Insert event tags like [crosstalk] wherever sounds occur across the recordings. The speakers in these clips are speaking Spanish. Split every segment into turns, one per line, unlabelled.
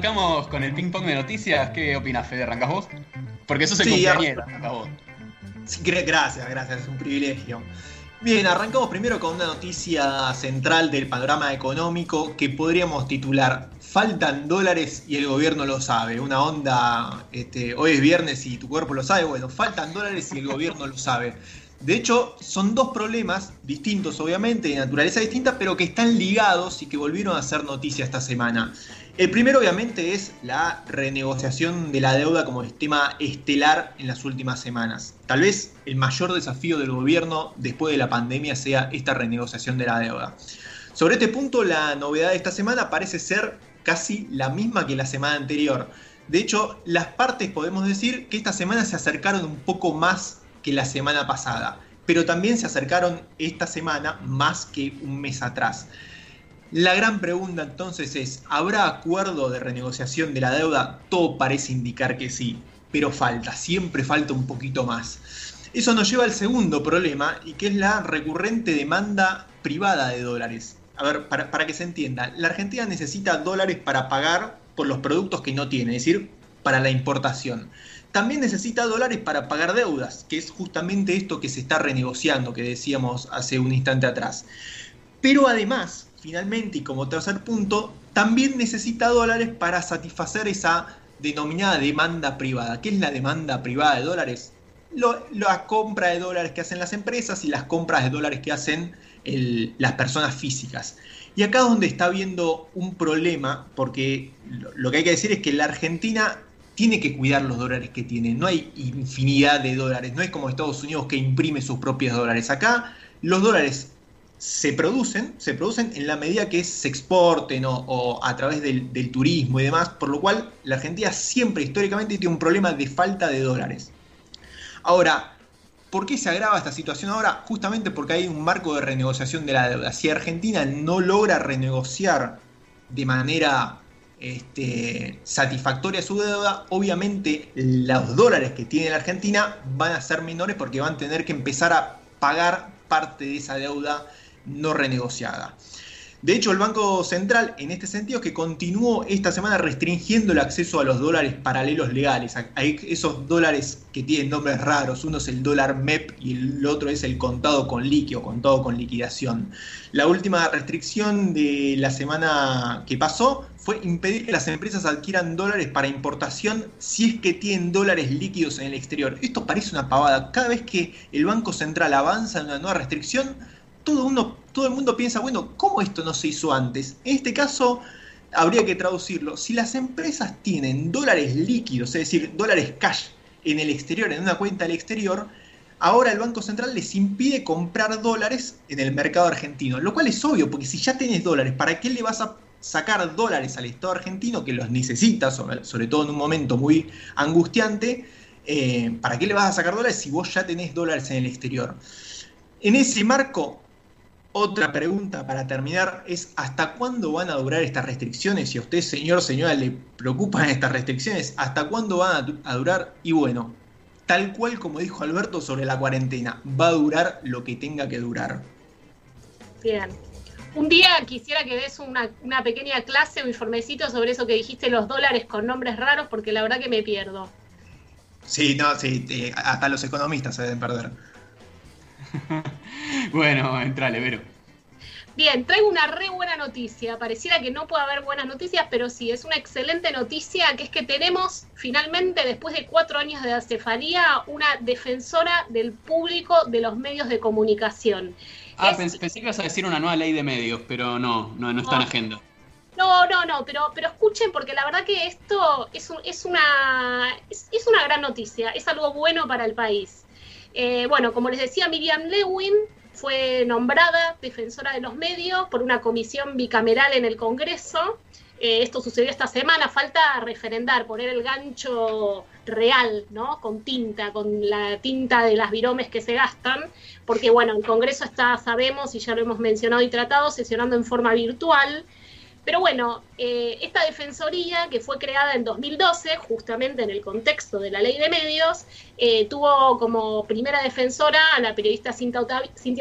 Arrancamos con el ping pong de noticias. ¿Qué opinas, Fede? ¿Arrancas vos? Porque eso se sí, compañero, vos.
gracias, gracias, es un privilegio. Bien, arrancamos primero con una noticia central del panorama económico que podríamos titular Faltan dólares y el gobierno lo sabe. Una onda, este, hoy es viernes y tu cuerpo lo sabe. Bueno, faltan dólares y el gobierno lo sabe. De hecho, son dos problemas distintos, obviamente, de naturaleza distinta, pero que están ligados y que volvieron a ser noticia esta semana. El primero, obviamente, es la renegociación de la deuda como tema estelar en las últimas semanas. Tal vez el mayor desafío del gobierno después de la pandemia sea esta renegociación de la deuda. Sobre este punto, la novedad de esta semana parece ser casi la misma que la semana anterior. De hecho, las partes podemos decir que esta semana se acercaron un poco más que la semana pasada, pero también se acercaron esta semana más que un mes atrás. La gran pregunta entonces es, ¿habrá acuerdo de renegociación de la deuda? Todo parece indicar que sí, pero falta, siempre falta un poquito más. Eso nos lleva al segundo problema y que es la recurrente demanda privada de dólares. A ver, para, para que se entienda, la Argentina necesita dólares para pagar por los productos que no tiene, es decir, para la importación también necesita dólares para pagar deudas, que es justamente esto que se está renegociando, que decíamos hace un instante atrás. Pero además, finalmente y como tercer punto, también necesita dólares para satisfacer esa denominada demanda privada. ¿Qué es la demanda privada de dólares? la compra de dólares que hacen las empresas y las compras de dólares que hacen las personas físicas. Y acá es donde está habiendo un problema, porque lo que hay que decir es que la Argentina tiene que cuidar los dólares que tiene. No hay infinidad de dólares. No es como Estados Unidos que imprime sus propios dólares. Acá los dólares se producen, se producen en la medida que se exporten o, a través del, turismo y demás, por lo cual la Argentina siempre históricamente tiene un problema de falta de dólares. Ahora, ¿por qué se agrava esta situación ahora? Justamente porque hay un marco de renegociación de la deuda. Si Argentina no logra renegociar de manera este, satisfactoria su deuda, obviamente los dólares que tiene la Argentina van a ser menores porque van a tener que empezar a pagar parte de esa deuda no renegociada. De hecho, el Banco Central, en este sentido, que continuó esta semana restringiendo el acceso a los dólares paralelos legales, Hay esos dólares que tienen nombres raros, uno es el dólar MEP y el otro es el contado con líquido, contado con liquidación. La última restricción de la semana que pasó fue impedir que las empresas adquieran dólares para importación si es que tienen dólares líquidos en el exterior. Esto parece una pavada. Cada vez que el Banco Central avanza en una nueva restricción, todo, uno, todo el mundo piensa, bueno, ¿cómo esto no se hizo antes? En este caso, habría que traducirlo. Si las empresas tienen dólares líquidos, es decir, dólares cash en el exterior, en una cuenta del exterior, ahora el Banco Central les impide comprar dólares en el mercado argentino. Lo cual es obvio, porque si ya tenés dólares, ¿para qué le vas a sacar dólares al Estado argentino que los necesita, sobre, todo en un momento muy angustiante? Eh, ¿Para qué le vas a sacar dólares si vos ya tenés dólares en el exterior? En ese marco, otra pregunta para terminar es ¿hasta cuándo van a durar estas restricciones? Si a usted, señor, señora, le preocupan [laughs] estas restricciones, ¿hasta cuándo van a durar? Y bueno, tal cual como dijo Alberto sobre la cuarentena, va a durar lo que tenga que durar.
Bien. Un día quisiera que des una, pequeña clase o informecito sobre eso que dijiste, los dólares con nombres raros, porque la verdad que me pierdo.
Sí, no, sí, hasta los economistas se deben perder. [laughs]
bueno, entrale, Vero.
Bien, traigo una re buena noticia. Pareciera que no puede haber buenas noticias, pero sí, es una excelente noticia, que es que tenemos finalmente, después de cuatro años de acefalía, una defensora del público de los medios de comunicación.
Ah, pensé, que ibas a decir una nueva ley de medios, pero no, no, no está en agenda.
No, no, no, pero, pero escuchen, porque la verdad que esto es, es, una, es una gran noticia, es algo bueno para el país. Eh, bueno, como les decía, Miriam Lewin fue nombrada defensora de los medios por una comisión bicameral en el Congreso. Eh, esto sucedió esta semana, falta referendar, poner el gancho real, ¿no? Con tinta, con la tinta de las viromes que se gastan, porque bueno, el Congreso está, sabemos, y ya lo hemos mencionado y tratado, sesionando en forma virtual. Pero bueno, eh, esta defensoría que fue creada en 2012, justamente en el contexto de la ley de medios, eh, tuvo como primera defensora a la periodista Cintia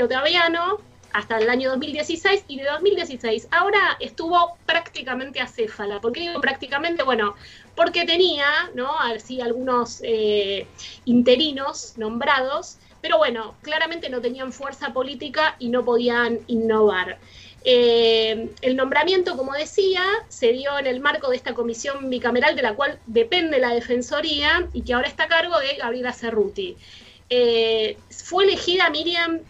Otaviano, hasta el año 2016 y de 2016 ahora estuvo prácticamente acéfala. ¿Por qué digo prácticamente? Bueno, porque tenía, ¿no? Así algunos eh, interinos nombrados, pero bueno, claramente no tenían fuerza política y no podían innovar. Eh, el nombramiento, como decía, se dio en el marco de esta comisión bicameral de la cual depende la Defensoría y que ahora está a cargo de Gabriela Cerruti. Eh, fue elegida Miriam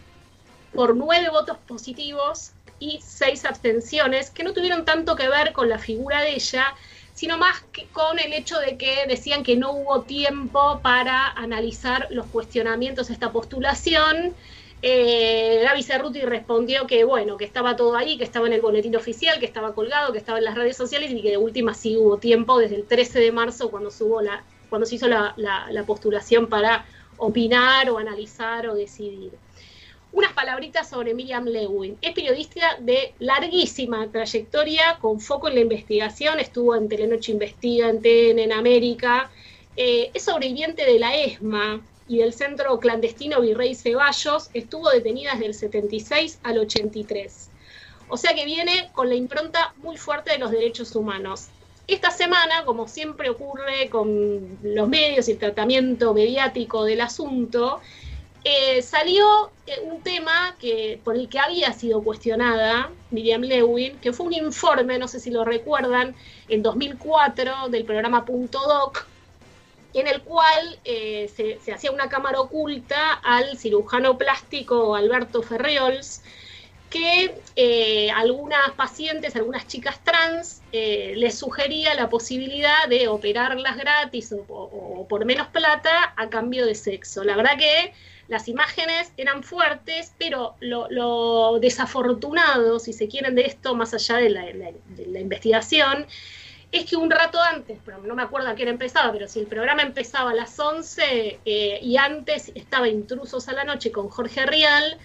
por nueve votos positivos y seis abstenciones, que no tuvieron tanto que ver con la figura de ella, sino más que con el hecho de que decían que no hubo tiempo para analizar los cuestionamientos de esta postulación. Eh, Gaby Cerruti respondió que bueno, que estaba todo ahí, que estaba en el boletín oficial, que estaba colgado, que estaba en las redes sociales y que de última sí hubo tiempo desde el 13 de marzo cuando, la, cuando se hizo la postulación para opinar o analizar o decidir unas palabritas sobre Miriam Lewin. Es periodista de larguísima trayectoria, con foco en la investigación, estuvo en Telenoche Investiga, en TN, en América. Eh, es sobreviviente de la ESMA y del centro clandestino Virrey Ceballos, estuvo detenida desde el 76 al 83. O sea que viene con la impronta muy fuerte de los derechos humanos. Esta semana, como siempre ocurre con los medios y el tratamiento mediático del asunto, eh, salió eh, un tema que, por el que había sido cuestionada Miriam Lewin, que fue un informe, no sé si lo recuerdan, en 2004 del programa Punto Doc, en el cual eh, se, hacía una cámara oculta al cirujano plástico Alberto Ferriols, que algunas pacientes, algunas chicas trans, les sugería la posibilidad de operarlas gratis o, por menos plata a cambio de sexo. La verdad que las imágenes eran fuertes, pero lo, desafortunado, si se quieren, de esto, más allá de la, investigación, es que un rato antes, pero no me acuerdo a qué empezaba, pero si el programa empezaba a las 11 eh, y antes estaba Intrusos a la Noche con Jorge Rial,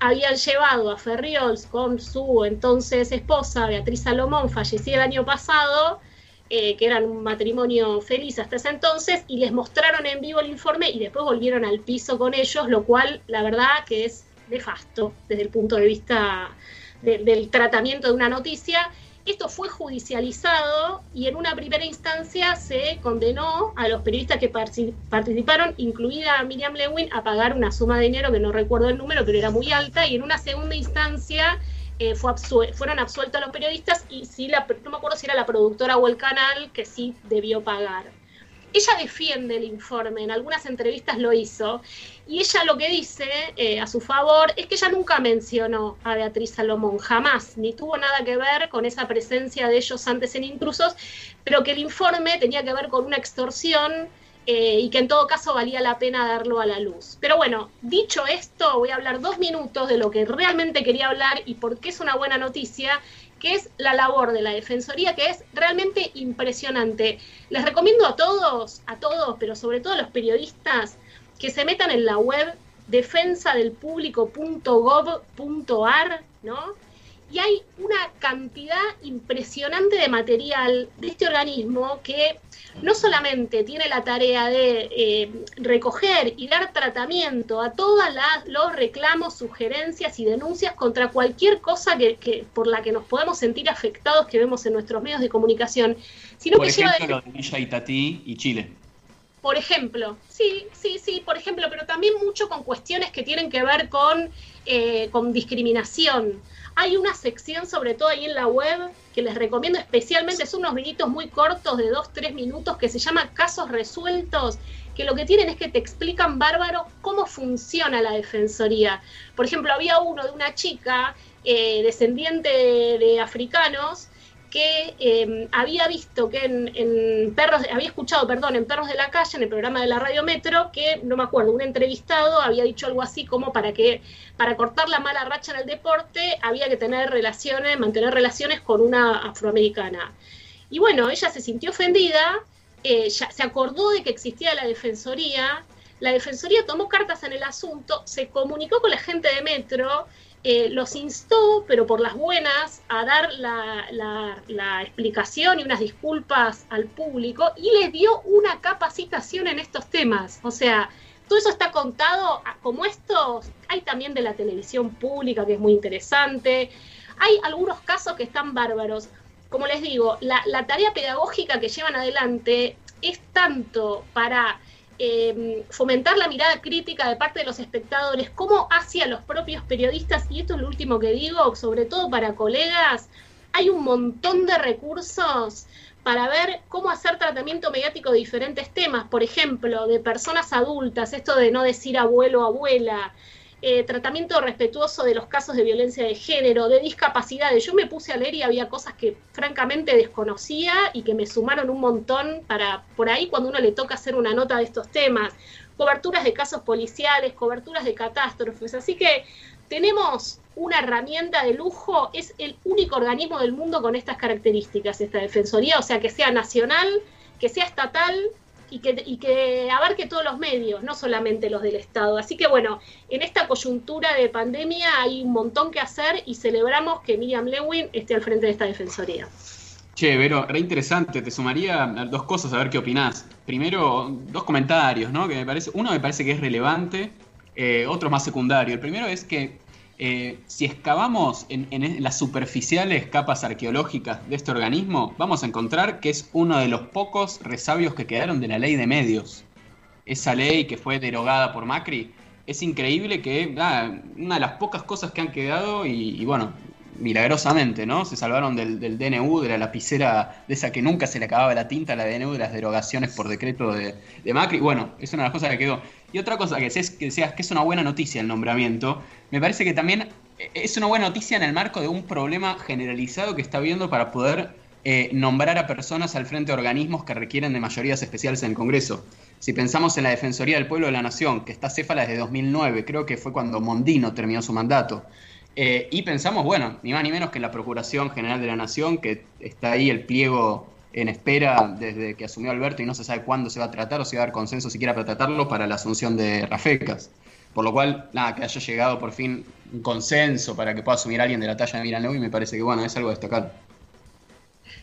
habían llevado a Ferriols con su entonces esposa, Beatriz Salomón, fallecida el año pasado, eh, que eran un matrimonio feliz hasta ese entonces, y les mostraron en vivo el informe y después volvieron al piso con ellos, lo cual la verdad que es nefasto desde el punto de vista del tratamiento de una noticia. Esto fue judicializado y en una primera instancia se condenó a los periodistas que participaron, incluida Miriam Lewin, a pagar una suma de dinero que no recuerdo el número, pero era muy alta, y en una segunda instancia eh, fueron absueltos los periodistas y sí, no me acuerdo si era la productora o el canal que sí debió pagar. Ella defiende el informe, en algunas entrevistas lo hizo, y ella lo que dice eh, a su favor es que ella nunca mencionó a Beatriz Salomón, jamás, ni tuvo nada que ver con esa presencia de ellos antes en intrusos, pero que el informe tenía que ver con una extorsión eh, y que en todo caso valía la pena darlo a la luz. Pero bueno, dicho esto, voy a hablar dos minutos de lo que realmente quería hablar y por qué es una buena noticia, que es la labor de la Defensoría, que es realmente impresionante. Les recomiendo a todos, a todos, pero sobre todo a los periodistas, que se metan en la web defensadelpublico.gov.ar, ¿no? y hay una cantidad impresionante de material de este organismo que no solamente tiene la tarea de eh, recoger y dar tratamiento a todos los reclamos, sugerencias y denuncias contra cualquier cosa que, por la que nos podemos sentir afectados que vemos en nuestros medios de comunicación,
sino por ejemplo, lo de Villa Itatí y Chile.
Por ejemplo, sí, sí, sí, por ejemplo, pero también mucho con cuestiones que tienen que ver con, eh, con discriminación hay una sección, sobre todo ahí en la web, que les recomiendo especialmente, son unos videitos muy cortos de 2-3 minutos que se llama Casos Resueltos, que lo que tienen es que te explican bárbaro cómo funciona la defensoría. Por ejemplo, había uno de una chica eh, descendiente de africanos que em, había visto que en, perros, había escuchado, perdón, en Perros de la Calle, en el programa de la Radio Metro, que, no me acuerdo, un entrevistado había dicho algo así como para que, para cortar la mala racha en el deporte, había que tener relaciones, mantener relaciones con una afroamericana. Y bueno, ella se sintió ofendida, eh, se acordó de que existía la defensoría, la defensoría tomó cartas en el asunto, se comunicó con la gente de Metro, eh, los instó, pero por las buenas, a dar la, explicación y unas disculpas al público y les dio una capacitación en estos temas. O sea, todo eso está contado como esto. Hay también de la televisión pública que es muy interesante. Hay algunos casos que están bárbaros. Como les digo, la, tarea pedagógica que llevan adelante es tanto para em, fomentar la mirada crítica de parte de los espectadores como hacia los propios periodistas, y esto es lo último que digo, sobre todo para colegas, hay un montón de recursos para ver cómo hacer tratamiento mediático de diferentes temas, por ejemplo, de personas adultas, esto de no decir abuelo abuela, eh, tratamiento respetuoso de los casos de violencia de género, de discapacidades. Yo me puse a leer y había cosas que francamente desconocía y que me sumaron un montón para por ahí cuando uno le toca hacer una nota de estos temas. Coberturas de casos policiales, coberturas de catástrofes. Así que tenemos una herramienta de lujo, es el único organismo del mundo con estas características, esta Defensoría, o sea, que sea nacional, que sea estatal y que, y que abarque todos los medios, no solamente los del Estado. Así que bueno, en esta coyuntura de pandemia hay un montón que hacer y celebramos que Miriam Lewin esté al frente de esta Defensoría.
Che, Vero, re interesante. Te sumaría dos cosas a ver qué opinás. Primero, dos comentarios, ¿no? Que me parece, uno me parece que es relevante, eh, otro más secundario. El primero es que eh, si excavamos en, las superficiales capas arqueológicas de este organismo, vamos a encontrar que es uno de los pocos resabios que quedaron de la ley de medios. Esa ley que fue derogada por Macri, es increíble que ah, una de las pocas cosas que han quedado y, bueno, milagrosamente, ¿no? Se salvaron del, DNU, de la lapicera, de esa que nunca se le acababa la tinta, la DNU de las derogaciones por decreto de, de Macri. Bueno, es una de las cosas que quedó. Y otra cosa que decías que, es una buena noticia el nombramiento, me parece que también es una buena noticia en el marco de un problema generalizado que está habiendo para poder eh, nombrar a personas al frente de organismos que requieren de mayorías especiales en el Congreso. Si pensamos en la Defensoría del Pueblo de la Nación, que está céfala desde 2009, creo que fue cuando Mondino terminó su mandato, eh, y pensamos, bueno, ni más ni menos que en la Procuración General de la Nación, que está ahí el pliego en espera desde que asumió Alberto y no se sabe cuándo se va a tratar o si va a haber consenso siquiera para tratarlo para la asunción de Rafecas. Por lo cual, nada, que haya llegado por fin un consenso para que pueda asumir alguien de la talla de Miran y me parece que bueno, es algo a destacar.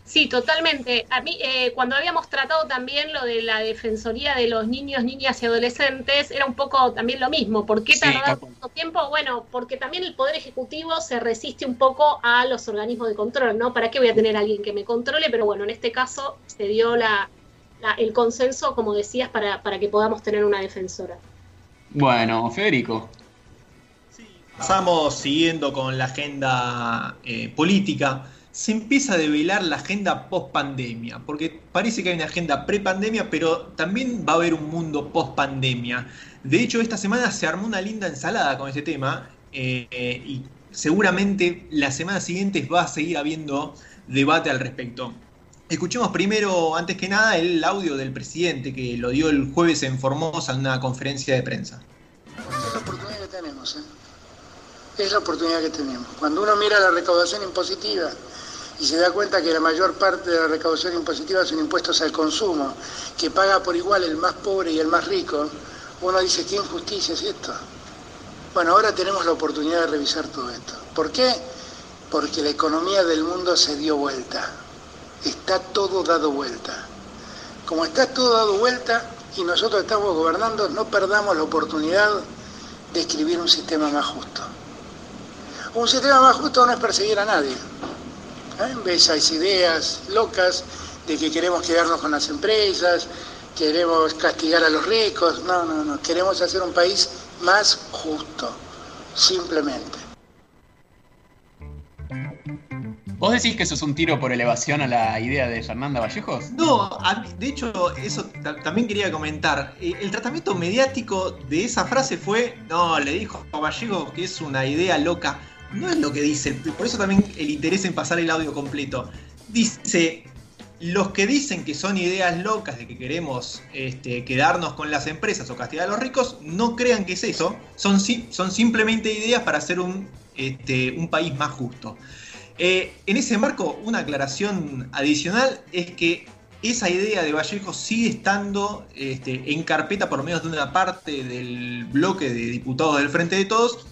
Sí, totalmente. A mí, eh, cuando habíamos tratado también lo de la defensoría de los niños, niñas y adolescentes, era un poco también lo mismo. ¿Por qué tardar tanto tiempo? Bueno, porque también el Poder Ejecutivo se resiste un poco a los organismos de control, ¿no? ¿Para qué voy a tener a alguien que me controle? Pero bueno, en este caso se dio la, el consenso, como decías, para, para que podamos tener una defensora.
Bueno, Federico.
Pasamos siguiendo con la agenda eh, política. Se empieza a develar la agenda post pandemia, porque parece que hay una agenda pre pandemia, pero también va a haber un mundo post pandemia. De hecho, esta semana se armó una linda ensalada con este tema eh, y seguramente las semanas siguientes va a seguir habiendo debate al respecto. Escuchemos primero, antes que nada, el audio del presidente que lo dio el jueves en Formosa en una conferencia de prensa.
Es la oportunidad que tenemos, ¿eh? Es la oportunidad que tenemos. Cuando uno mira la recaudación impositiva y se da cuenta que la mayor parte de la recaudación impositiva son impuestos al consumo, que paga por igual el más pobre y el más rico, uno dice, ¿qué injusticia es esto? Bueno, ahora tenemos la oportunidad de revisar todo esto. ¿Por qué? Porque la economía del mundo se dio vuelta está todo dado vuelta. Como está todo dado vuelta y nosotros estamos gobernando, no perdamos la oportunidad de escribir un sistema más justo. Un sistema más justo no es perseguir a nadie. ¿Eh? Ves, hay ideas locas de que queremos quedarnos con las empresas, queremos castigar a los ricos. No, no, no. Queremos hacer un país más justo, simplemente.
¿Vos decís que eso es un tiro por elevación a la idea de Fernanda Vallejos?
No, de hecho, eso también quería comentar. Eh, el tratamiento mediático de esa frase fue, no, le dijo a Vallejos que es una idea loca. No es lo que dice, por eso también el interés en pasar el audio completo. Dice, los que dicen que son ideas locas de que queremos este, quedarnos con las empresas o castigar a los ricos, no crean que es eso, son, son simplemente ideas para hacer un, este, país más justo. Eh, en ese marco, una aclaración adicional es que esa idea de Vallejo sigue estando este, en carpeta por lo menos de una parte del bloque de diputados del Frente de Todos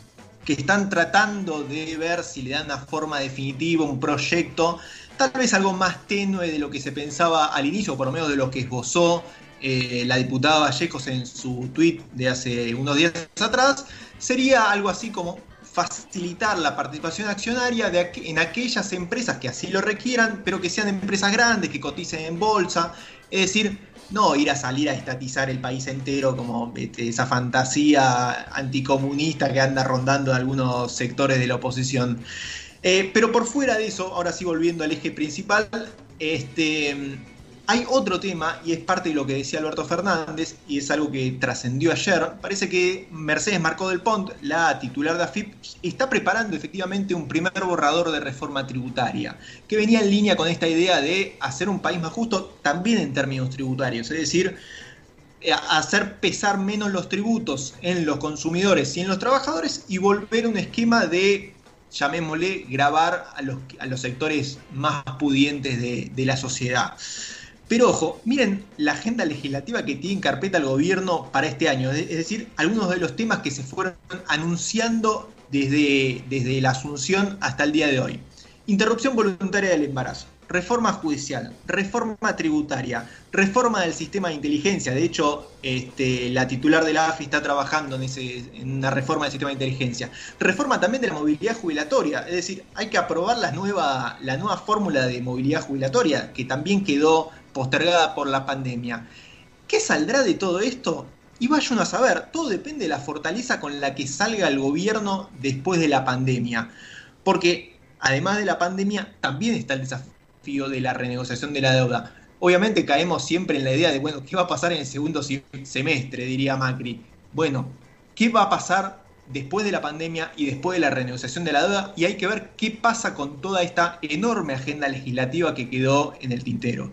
que están tratando de ver si le dan una forma definitiva, un proyecto tal vez algo más tenue de lo que se pensaba al inicio, o por lo menos de lo que esbozó eh, la diputada Vallejos en su tuit de hace unos días atrás, sería algo así como facilitar la participación accionaria de en aquellas empresas que así lo requieran, pero que sean empresas grandes, que coticen en bolsa, es decir, no ir a salir a estatizar el país entero como este, esa fantasía anticomunista que anda rondando en algunos sectores de la oposición. Eh, pero por fuera de eso, ahora sí volviendo al eje principal, este, hay otro tema, y es parte de lo que decía Alberto Fernández, y es algo que trascendió ayer. Parece que Mercedes Marcó del Pont, la titular de AFIP, está preparando efectivamente un primer borrador de reforma tributaria, que venía en línea con esta idea de hacer un país más justo también en términos tributarios, es decir, eh, hacer pesar menos los tributos en los consumidores y en los trabajadores y volver a un esquema de llamémosle, grabar a los, a los sectores más pudientes de, de la sociedad. Pero ojo, miren la agenda legislativa que tiene en carpeta el gobierno para este año, es decir, algunos de los temas que se fueron anunciando desde, desde la asunción hasta el día de hoy. Interrupción voluntaria del embarazo, reforma judicial, reforma tributaria, reforma del sistema de inteligencia. De hecho, este, la titular de la AFI está trabajando en, ese, en, una reforma del sistema de inteligencia. Reforma también de la movilidad jubilatoria. Es decir, hay que aprobar la nueva, la nueva fórmula de movilidad jubilatoria, que también quedó postergada por la pandemia. ¿Qué saldrá de todo esto? Y vaya a saber, todo depende de la fortaleza con la que salga el gobierno después de la pandemia. Porque además de la pandemia, también está el desafío de la renegociación de la deuda. Obviamente caemos siempre en la idea de, bueno, ¿qué va a pasar en el segundo semestre? Diría Macri. Bueno, ¿qué va a pasar después de la pandemia y después de la renegociación de la deuda? Y hay que ver qué pasa con toda esta enorme agenda legislativa que quedó en el tintero.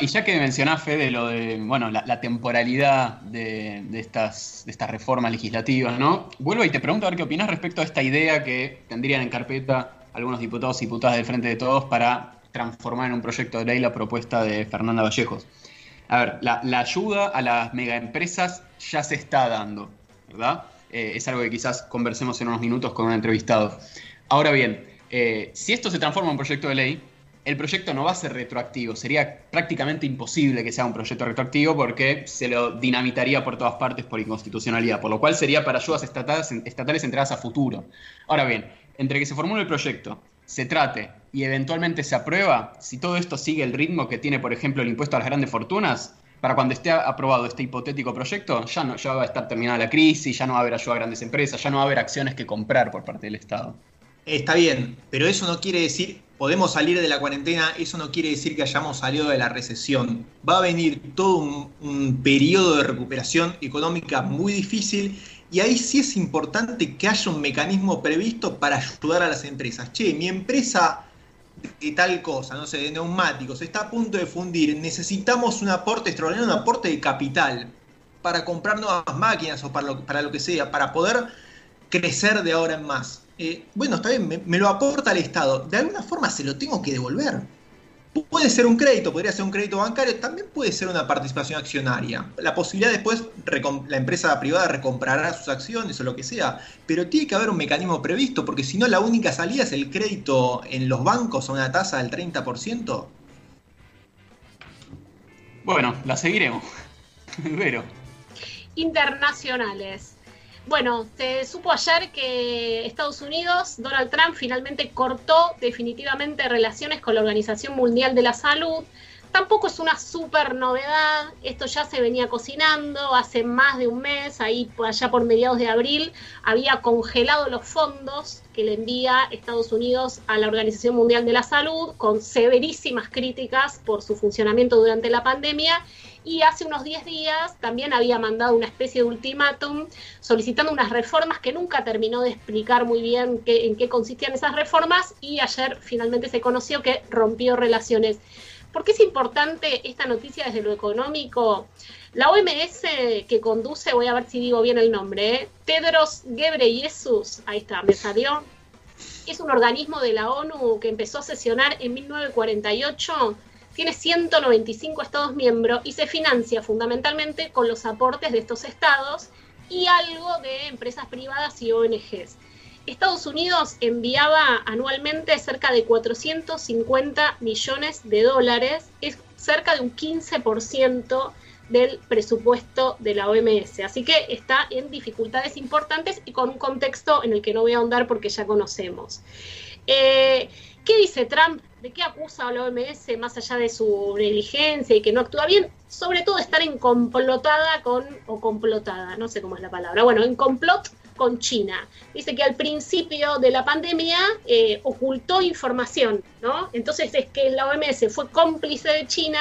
Y ya que mencionás, Fede, lo de, bueno, la, temporalidad de, estas, de estas reformas legislativas, ¿no? Vuelvo y te pregunto a ver qué opinas respecto a esta idea que tendrían en carpeta algunos diputados y diputadas del Frente de Todos para transformar en un proyecto de ley la propuesta de Fernanda Vallejos. A ver, la, ayuda a las megaempresas ya se está dando, ¿verdad? Eh, es algo que quizás conversemos en unos minutos con un entrevistado. Ahora bien, eh, si esto se transforma en un proyecto de ley, el proyecto no va a ser retroactivo. Sería prácticamente imposible que sea un proyecto retroactivo porque se lo dinamitaría por todas partes por inconstitucionalidad, por lo cual sería para ayudas estatales, estatales entradas a futuro. Ahora bien, entre que se formule el proyecto, se trate y eventualmente se aprueba, si todo esto sigue el ritmo que tiene, por ejemplo, el impuesto a las grandes fortunas, para cuando esté aprobado este hipotético proyecto, ya, no, ya va a estar terminada la crisis, ya no va a haber ayuda a grandes empresas, ya no va a haber acciones que comprar por parte del Estado.
Está bien, pero eso no quiere decir podemos salir de la cuarentena, eso no quiere decir que hayamos salido de la recesión. Va a venir todo un, periodo de recuperación económica muy difícil y ahí sí es importante que haya un mecanismo previsto para ayudar a las empresas. Che, mi empresa de tal cosa, no sé, de neumáticos, está a punto de fundir, necesitamos un aporte extraordinario, un aporte de capital para comprar nuevas máquinas o para lo, para lo que sea, para poder crecer de ahora en más. Eh, bueno, está bien, me, lo aporta el Estado. De alguna forma se lo tengo que devolver. Puede ser un crédito, podría ser un crédito bancario, también puede ser una participación accionaria. La posibilidad después, la empresa privada recomprará sus acciones o lo que sea, pero tiene que haber un mecanismo previsto, porque si no la única salida es el crédito en los bancos a una tasa del 30%.
Bueno, la seguiremos. [laughs] Pero.
Internacionales. Bueno, se supo ayer que Estados Unidos, Donald Trump, finalmente cortó definitivamente relaciones con la Organización Mundial de la Salud. Tampoco es una súper novedad, esto ya se venía cocinando hace más de un mes, ahí allá por mediados de abril, había congelado los fondos que le envía Estados Unidos a la Organización Mundial de la Salud, con severísimas críticas por su funcionamiento durante la pandemia, y hace unos 10 días también había mandado una especie de ultimátum solicitando unas reformas que nunca terminó de explicar muy bien en qué consistían esas reformas y ayer finalmente se conoció que rompió relaciones. ¿Por qué es importante esta noticia desde lo económico? La OMS que conduce, voy a ver si digo bien el nombre, ¿eh? Tedros Ghebreyesus, ahí está, me salió, es un organismo de la ONU que empezó a sesionar en 1948 tiene 195 estados miembros y se financia fundamentalmente con los aportes de estos estados y algo de empresas privadas y ONGs. Estados Unidos enviaba anualmente cerca de 450 millones de dólares, es cerca de un 15% del presupuesto de la OMS. Así que está en dificultades importantes y con un contexto en el que no voy a ahondar porque ya conocemos. Eh, ¿Qué dice Trump? ¿De qué acusa a la OMS más allá de su negligencia y que no actúa bien? Sobre todo estar en complotada con, o complotada, no sé cómo es la palabra, bueno, en complot con China. Dice que al principio de la pandemia eh, ocultó información, ¿no? Entonces es que la OMS fue cómplice de China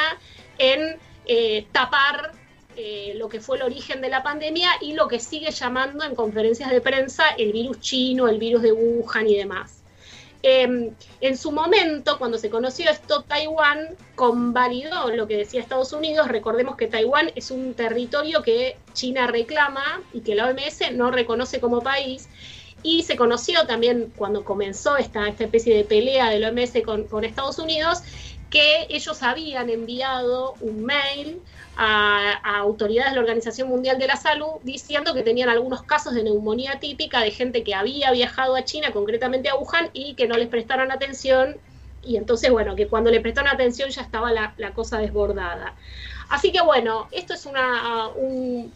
en eh, tapar eh, lo que fue el origen de la pandemia y lo que sigue llamando en conferencias de prensa el virus chino, el virus de Wuhan y demás. Em, en su momento, cuando se conoció esto, Taiwán convalidó lo que decía Estados Unidos. Recordemos que Taiwán es un territorio que China reclama y que la OMS no reconoce como país. Y se conoció también cuando comenzó esta, especie de pelea de la OMS con Estados Unidos, que ellos habían enviado un mail a, autoridades de la Organización Mundial de la Salud diciendo que tenían algunos casos de neumonía típica de gente que había viajado a China, concretamente a Wuhan, y que no les prestaron atención. Y entonces, bueno, que cuando le prestaron atención ya estaba la, cosa desbordada. Así que bueno, esto es una, un,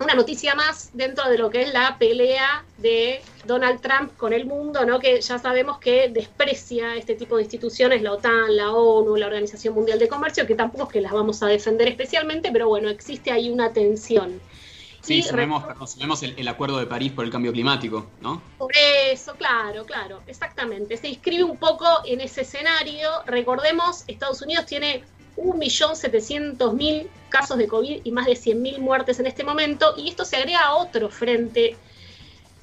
una noticia más dentro de lo que es la pelea de Donald Trump con el mundo, ¿no? que ya sabemos que desprecia este tipo de instituciones, la OTAN, la ONU, la Organización Mundial de Comercio, que tampoco es que las vamos a defender especialmente, pero bueno, existe ahí una tensión.
Sí, sabemos, el, el, acuerdo de París por el cambio climático, ¿no?
Por eso, claro, claro, exactamente. Se inscribe un poco en ese escenario. Recordemos, Estados Unidos tiene 1.700.000 casos de COVID y más de 100.000 muertes en este momento. Y esto se agrega a otro frente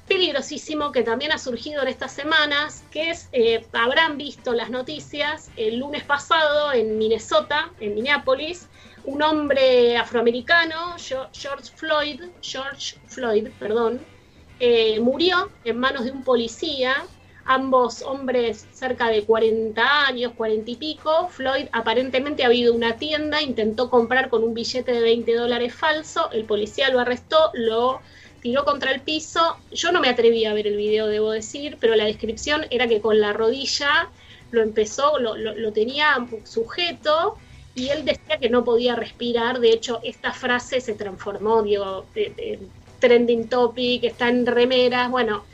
peligrosísimo que también ha surgido en estas semanas, que es, eh, habrán visto las noticias, el lunes pasado en Minnesota, en Minneapolis, un hombre afroamericano, George Floyd, George Floyd, perdón, eh, murió en manos de un policía ambos hombres cerca de 40 años, 40 y pico. Floyd aparentemente ha habido una tienda, intentó comprar con un billete de 20 dólares falso, el policía lo arrestó, lo tiró contra el piso. Yo no me atreví a ver el video, debo decir, pero la descripción era que con la rodilla lo empezó, lo, tenía sujeto y él decía que no podía respirar. De hecho, esta frase se transformó, digo, trending topic, está en remeras, bueno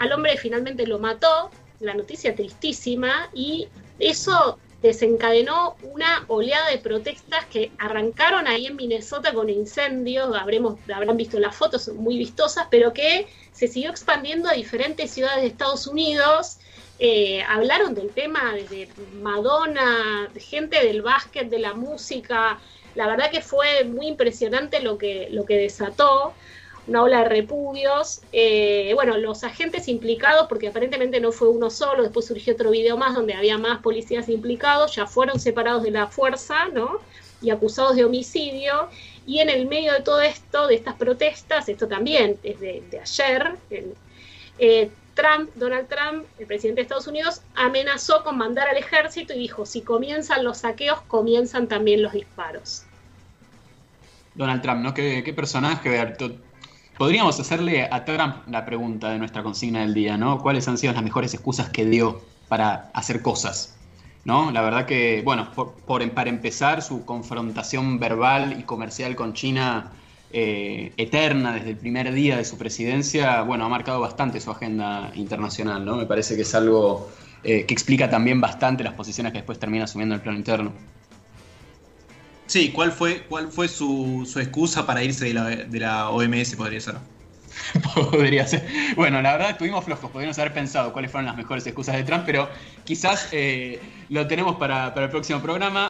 al hombre finalmente lo mató, la noticia tristísima, y eso desencadenó una oleada de protestas que arrancaron ahí en Minnesota con incendios, habremos, habrán visto las fotos muy vistosas, pero que se siguió expandiendo a diferentes ciudades de Estados Unidos. Eh, hablaron del tema desde Madonna, gente del básquet, de la música. La verdad que fue muy impresionante lo que, lo que desató una ola de repudios. Eh, bueno, los agentes implicados, porque aparentemente no fue uno solo, después surgió otro video más donde había más policías implicados, ya fueron separados de la fuerza, ¿no? Y acusados de homicidio. Y en el medio de todo esto, de estas protestas, esto también es de, ayer, eh, Trump, Donald Trump, el presidente de Estados Unidos, amenazó con mandar al ejército y dijo, si comienzan los saqueos, comienzan también los disparos.
Donald Trump, ¿no? Qué, qué personaje, Podríamos hacerle a Trump la pregunta de nuestra consigna del día, ¿no? ¿Cuáles han sido las mejores excusas que dio para hacer cosas? ¿No? La verdad que, bueno, por, para empezar, su confrontación verbal y comercial con China eh, eterna desde el primer día de su presidencia, bueno, ha marcado bastante su agenda internacional, ¿no? Me parece que es algo eh, que explica también bastante las posiciones que después termina asumiendo en el plano interno.
Sí, ¿cuál fue, cuál fue su, excusa para irse de la, de la OMS, podría ser? [laughs]
Podría ser. Bueno, la verdad estuvimos flojos, podríamos haber pensado cuáles fueron las mejores excusas de Trump, pero quizás eh, lo tenemos para, para el próximo programa.